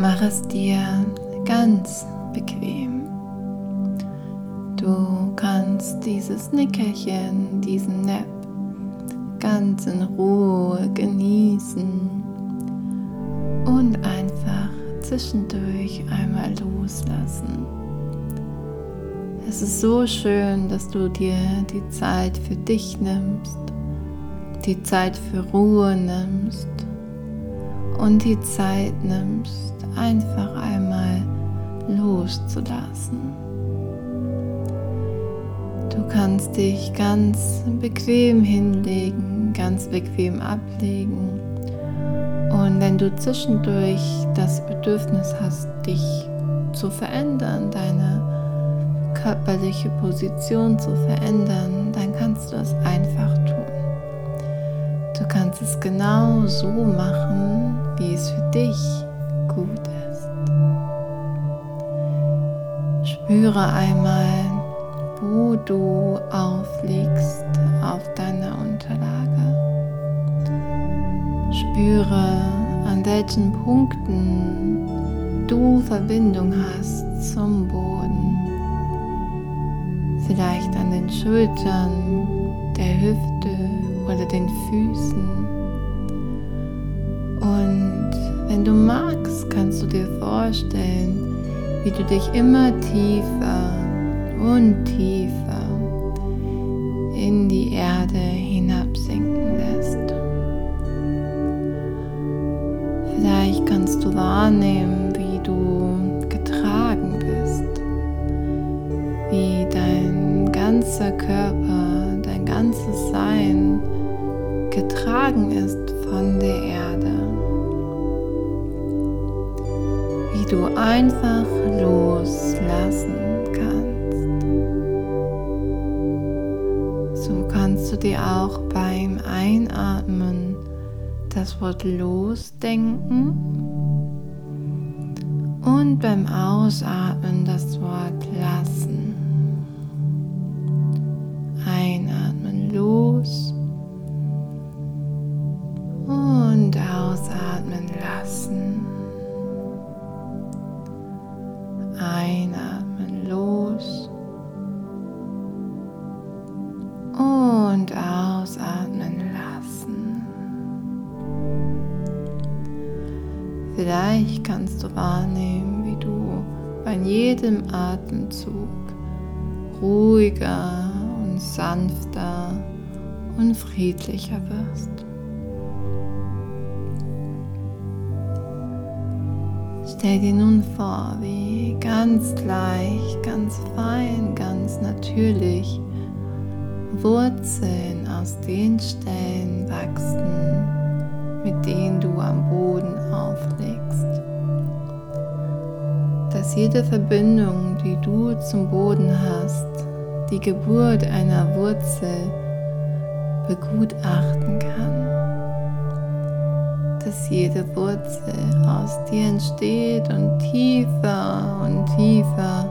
Mach es dir ganz bequem. Du kannst dieses Nickerchen, diesen Nap ganz in Ruhe genießen und einfach zwischendurch einmal loslassen. Es ist so schön, dass du dir die Zeit für dich nimmst, die Zeit für Ruhe nimmst und die Zeit nimmst, einfach einmal loszulassen. Du kannst dich ganz bequem hinlegen, ganz bequem ablegen. Und wenn du zwischendurch das Bedürfnis hast, dich zu verändern, deine körperliche Position zu verändern, dann kannst du es einfach kannst es genau so machen, wie es für dich gut ist. Spüre einmal, wo du aufliegst auf deiner Unterlage. Spüre, an welchen Punkten du Verbindung hast zum Boden. Vielleicht an den Schultern, der Hüfte den Füßen. Und wenn du magst, kannst du dir vorstellen, wie du dich immer tiefer und tiefer in die Erde hinabsinken lässt. Vielleicht kannst du wahrnehmen, wie du getragen bist, wie dein ganzer Körper, dein ganzes getragen ist von der Erde. Wie du einfach loslassen kannst. So kannst du dir auch beim Einatmen das Wort losdenken und beim Ausatmen das Wort lassen. Und ausatmen lassen. Vielleicht kannst du wahrnehmen, wie du bei jedem Atemzug ruhiger und sanfter und friedlicher wirst. Stell dir nun vor, wie ganz leicht, ganz fein, ganz natürlich Wurzeln aus den Stellen wachsen, mit denen du am Boden auflegst. Dass jede Verbindung, die du zum Boden hast, die Geburt einer Wurzel begutachten kann dass jede Wurzel aus dir entsteht und tiefer und tiefer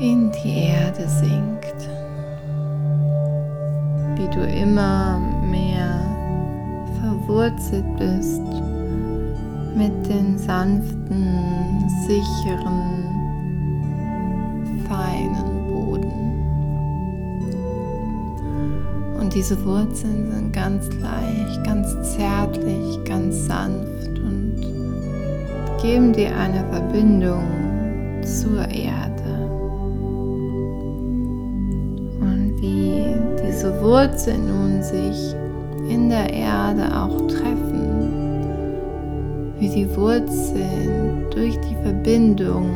in die Erde sinkt. Du immer mehr verwurzelt bist mit den sanften, sicheren, feinen diese Wurzeln sind ganz leicht, ganz zärtlich, ganz sanft und geben dir eine Verbindung zur Erde. Und wie diese Wurzeln nun sich in der Erde auch treffen, wie die Wurzeln durch die Verbindung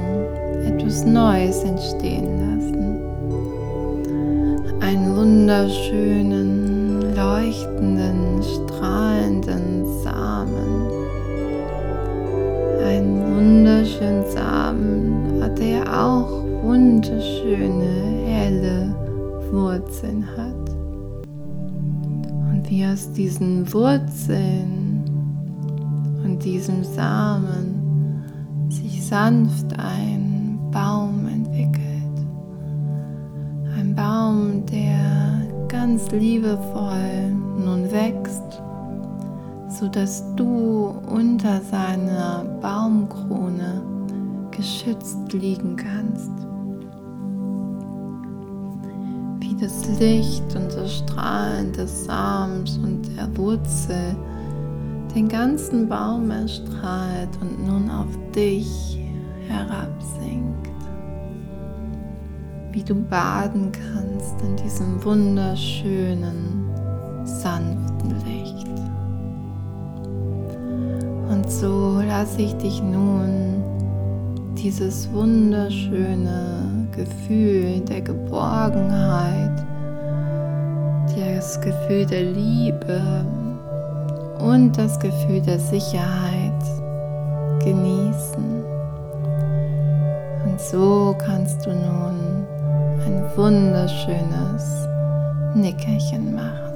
etwas Neues entstehen lassen einen wunderschönen, leuchtenden, strahlenden Samen. Einen wunderschönen Samen, der auch wunderschöne, helle Wurzeln hat. Und wie aus diesen Wurzeln und diesem Samen sich sanft ein Baum entwickelt. der ganz liebevoll nun wächst, sodass du unter seiner Baumkrone geschützt liegen kannst. Das Licht und das Strahlen des Samens und der Wurzel den ganzen Baum erstrahlt und nun auf dich herabsinkt. Wie du baden kannst in diesem wunderschönen, sanften Licht. Und so lasse ich dich nun dieses wunderschöne Gefühl der Geborgenheit, das Gefühl der Liebe und das Gefühl der Sicherheit genießen. Und so kannst du nun ein wunderschönes Nickerchen machen.